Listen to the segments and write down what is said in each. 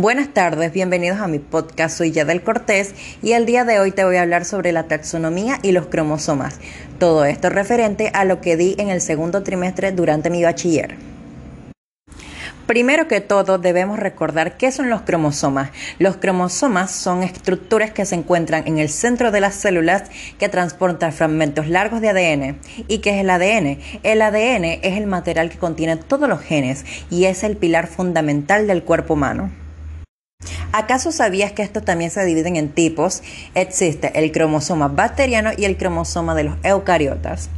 Buenas tardes, bienvenidos a mi podcast. Soy Yadel Cortés y el día de hoy te voy a hablar sobre la taxonomía y los cromosomas. Todo esto referente a lo que di en el segundo trimestre durante mi bachiller. Primero que todo, debemos recordar qué son los cromosomas. Los cromosomas son estructuras que se encuentran en el centro de las células que transportan fragmentos largos de ADN. ¿Y qué es el ADN? El ADN es el material que contiene todos los genes y es el pilar fundamental del cuerpo humano. ¿Acaso sabías que estos también se dividen en tipos? Existe el cromosoma bacteriano y el cromosoma de los eucariotas.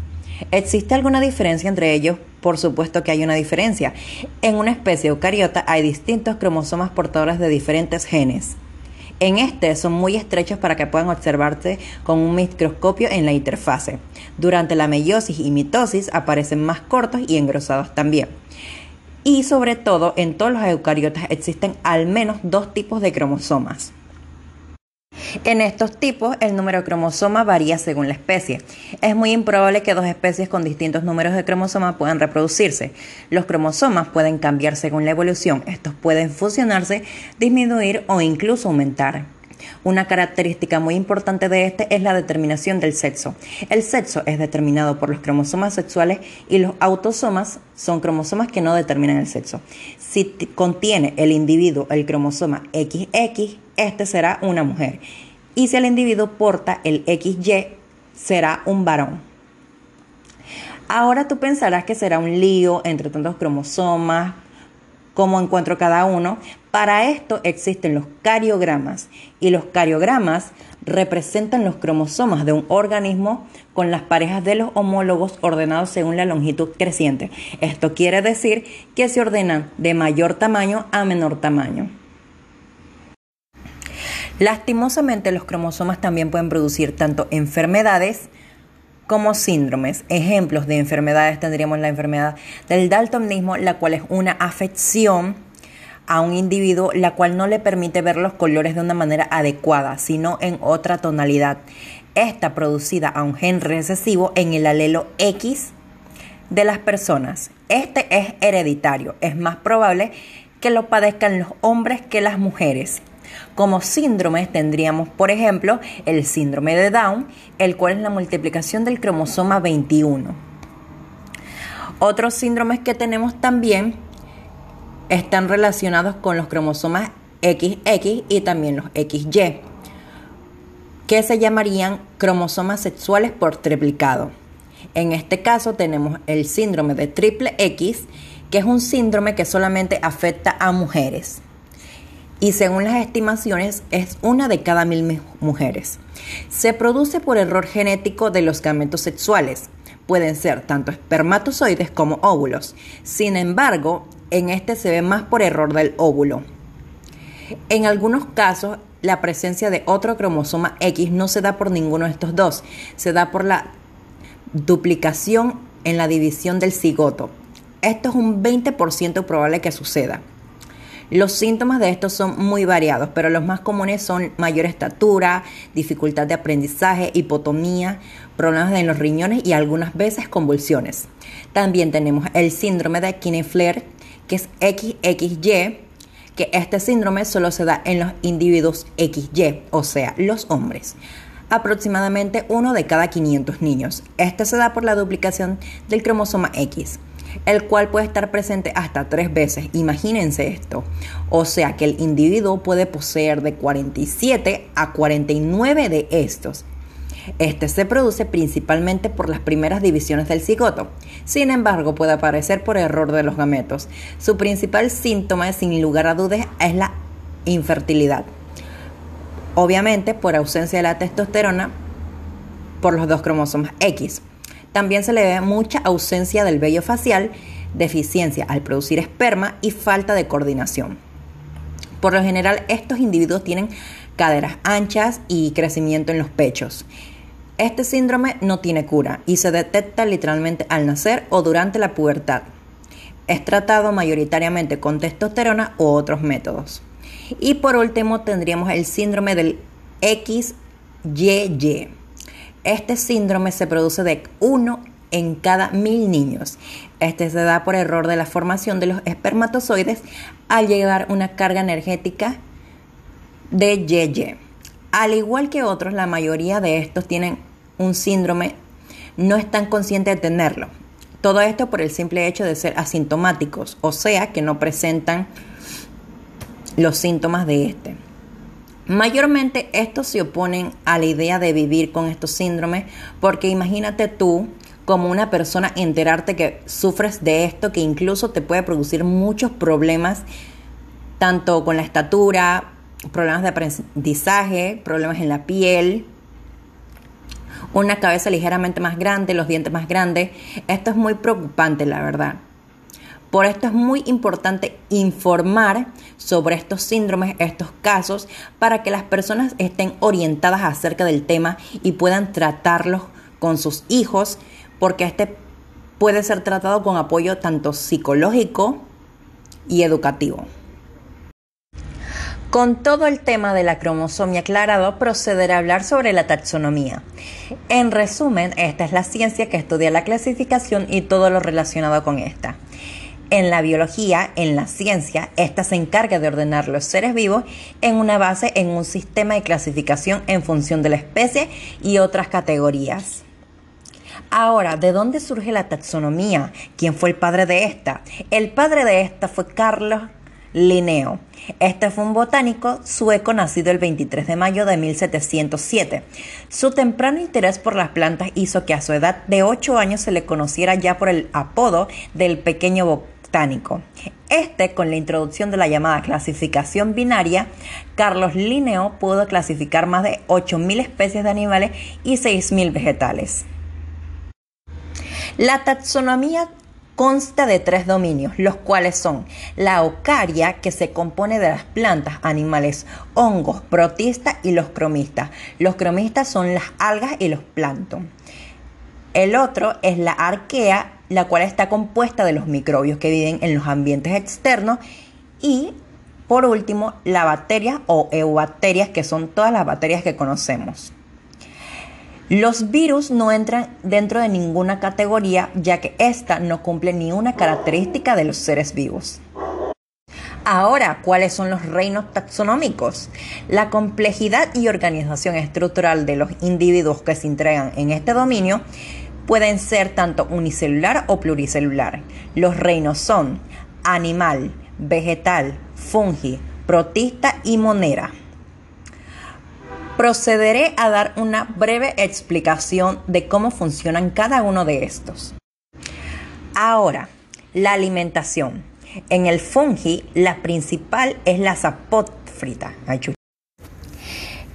¿Existe alguna diferencia entre ellos? Por supuesto que hay una diferencia. En una especie eucariota hay distintos cromosomas portadores de diferentes genes. En este son muy estrechos para que puedan observarse con un microscopio en la interfase. Durante la meiosis y mitosis aparecen más cortos y engrosados también. Y sobre todo, en todos los eucariotas existen al menos dos tipos de cromosomas. En estos tipos, el número de cromosomas varía según la especie. Es muy improbable que dos especies con distintos números de cromosomas puedan reproducirse. Los cromosomas pueden cambiar según la evolución. Estos pueden fusionarse, disminuir o incluso aumentar. Una característica muy importante de este es la determinación del sexo. El sexo es determinado por los cromosomas sexuales y los autosomas son cromosomas que no determinan el sexo. Si contiene el individuo el cromosoma XX, este será una mujer. Y si el individuo porta el XY, será un varón. Ahora tú pensarás que será un lío entre tantos cromosomas, cómo encuentro cada uno. Para esto existen los cariogramas y los cariogramas representan los cromosomas de un organismo con las parejas de los homólogos ordenados según la longitud creciente. Esto quiere decir que se ordenan de mayor tamaño a menor tamaño. Lastimosamente los cromosomas también pueden producir tanto enfermedades como síndromes. Ejemplos de enfermedades tendríamos la enfermedad del daltonismo, la cual es una afección a un individuo la cual no le permite ver los colores de una manera adecuada, sino en otra tonalidad. Esta producida a un gen recesivo en el alelo X de las personas. Este es hereditario. Es más probable que lo padezcan los hombres que las mujeres. Como síndromes tendríamos, por ejemplo, el síndrome de Down, el cual es la multiplicación del cromosoma 21. Otros síndromes que tenemos también están relacionados con los cromosomas XX y también los XY, que se llamarían cromosomas sexuales por triplicado. En este caso tenemos el síndrome de triple X, que es un síndrome que solamente afecta a mujeres y según las estimaciones es una de cada mil mujeres. Se produce por error genético de los gametos sexuales. Pueden ser tanto espermatozoides como óvulos. Sin embargo, en este se ve más por error del óvulo. En algunos casos, la presencia de otro cromosoma X no se da por ninguno de estos dos, se da por la duplicación en la división del cigoto. Esto es un 20% probable que suceda. Los síntomas de estos son muy variados, pero los más comunes son mayor estatura, dificultad de aprendizaje, hipotomía, problemas en los riñones y algunas veces convulsiones. También tenemos el síndrome de Kinefler, que es XXY, que este síndrome solo se da en los individuos XY, o sea, los hombres aproximadamente uno de cada 500 niños. Este se da por la duplicación del cromosoma X el cual puede estar presente hasta tres veces. Imagínense esto. O sea que el individuo puede poseer de 47 a 49 de estos. Este se produce principalmente por las primeras divisiones del cigoto. Sin embargo, puede aparecer por error de los gametos. Su principal síntoma, sin lugar a dudas, es la infertilidad. Obviamente, por ausencia de la testosterona, por los dos cromosomas X. También se le ve mucha ausencia del vello facial, deficiencia al producir esperma y falta de coordinación. Por lo general, estos individuos tienen caderas anchas y crecimiento en los pechos. Este síndrome no tiene cura y se detecta literalmente al nacer o durante la pubertad. Es tratado mayoritariamente con testosterona u otros métodos. Y por último tendríamos el síndrome del XYY este síndrome se produce de uno en cada mil niños. Este se da por error de la formación de los espermatozoides al llevar una carga energética de YY. Al igual que otros, la mayoría de estos tienen un síndrome, no están conscientes de tenerlo. Todo esto por el simple hecho de ser asintomáticos, o sea que no presentan los síntomas de este. Mayormente estos se oponen a la idea de vivir con estos síndromes porque imagínate tú como una persona enterarte que sufres de esto que incluso te puede producir muchos problemas tanto con la estatura, problemas de aprendizaje, problemas en la piel, una cabeza ligeramente más grande, los dientes más grandes. Esto es muy preocupante, la verdad. Por esto es muy importante informar sobre estos síndromes, estos casos, para que las personas estén orientadas acerca del tema y puedan tratarlos con sus hijos, porque este puede ser tratado con apoyo tanto psicológico y educativo. Con todo el tema de la cromosomía aclarado, procederé a hablar sobre la taxonomía. En resumen, esta es la ciencia que estudia la clasificación y todo lo relacionado con esta. En la biología, en la ciencia, esta se encarga de ordenar los seres vivos en una base en un sistema de clasificación en función de la especie y otras categorías. Ahora, ¿de dónde surge la taxonomía? ¿Quién fue el padre de esta? El padre de esta fue Carlos Linneo. Este fue un botánico sueco nacido el 23 de mayo de 1707. Su temprano interés por las plantas hizo que a su edad de 8 años se le conociera ya por el apodo del pequeño botánico. Este, con la introducción de la llamada clasificación binaria, Carlos Linneo pudo clasificar más de 8.000 especies de animales y 6.000 vegetales. La taxonomía consta de tres dominios, los cuales son la ocaria, que se compone de las plantas, animales, hongos, protistas y los cromistas. Los cromistas son las algas y los plancton. El otro es la arquea, la cual está compuesta de los microbios que viven en los ambientes externos. Y por último, la bacteria o eubacterias, que son todas las bacterias que conocemos. Los virus no entran dentro de ninguna categoría ya que ésta no cumple ni una característica de los seres vivos. Ahora, ¿cuáles son los reinos taxonómicos? La complejidad y organización estructural de los individuos que se entregan en este dominio pueden ser tanto unicelular o pluricelular. Los reinos son animal, vegetal, fungi, protista y monera. Procederé a dar una breve explicación de cómo funcionan cada uno de estos. Ahora, la alimentación. En el fungi, la principal es la sapófrita.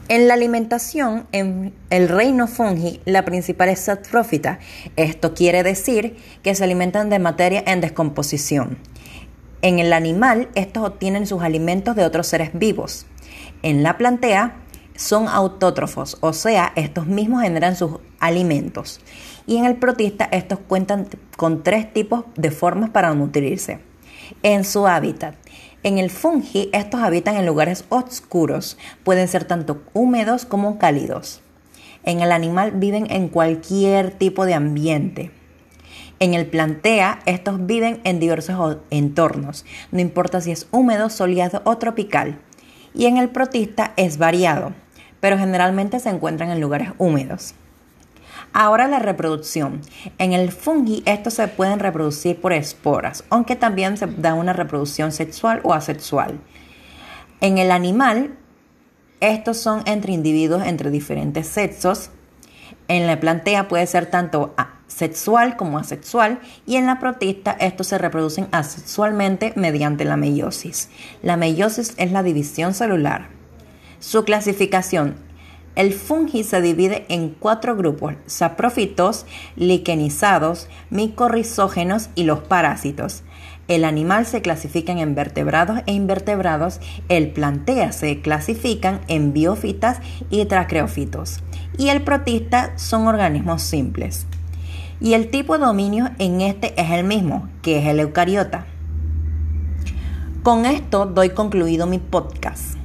En la alimentación, en el reino fungi, la principal es saprófita. Esto quiere decir que se alimentan de materia en descomposición. En el animal, estos obtienen sus alimentos de otros seres vivos. En la plantea, son autótrofos, o sea, estos mismos generan sus alimentos. Y en el protista estos cuentan con tres tipos de formas para nutrirse. En su hábitat, en el fungi estos habitan en lugares oscuros, pueden ser tanto húmedos como cálidos. En el animal viven en cualquier tipo de ambiente. En el plantea, estos viven en diversos entornos, no importa si es húmedo, soleado o tropical. Y en el protista es variado pero generalmente se encuentran en lugares húmedos. Ahora la reproducción. En el fungi estos se pueden reproducir por esporas, aunque también se da una reproducción sexual o asexual. En el animal, estos son entre individuos entre diferentes sexos. En la plantea puede ser tanto sexual como asexual y en la protista estos se reproducen asexualmente mediante la meiosis. La meiosis es la división celular. Su clasificación. El fungi se divide en cuatro grupos, saprófitos, liquenizados, micorrizógenos y los parásitos. El animal se clasifica en vertebrados e invertebrados, el plantea se clasifican en biófitas y tracreófitos, y el protista son organismos simples. Y el tipo de dominio en este es el mismo, que es el eucariota. Con esto doy concluido mi podcast.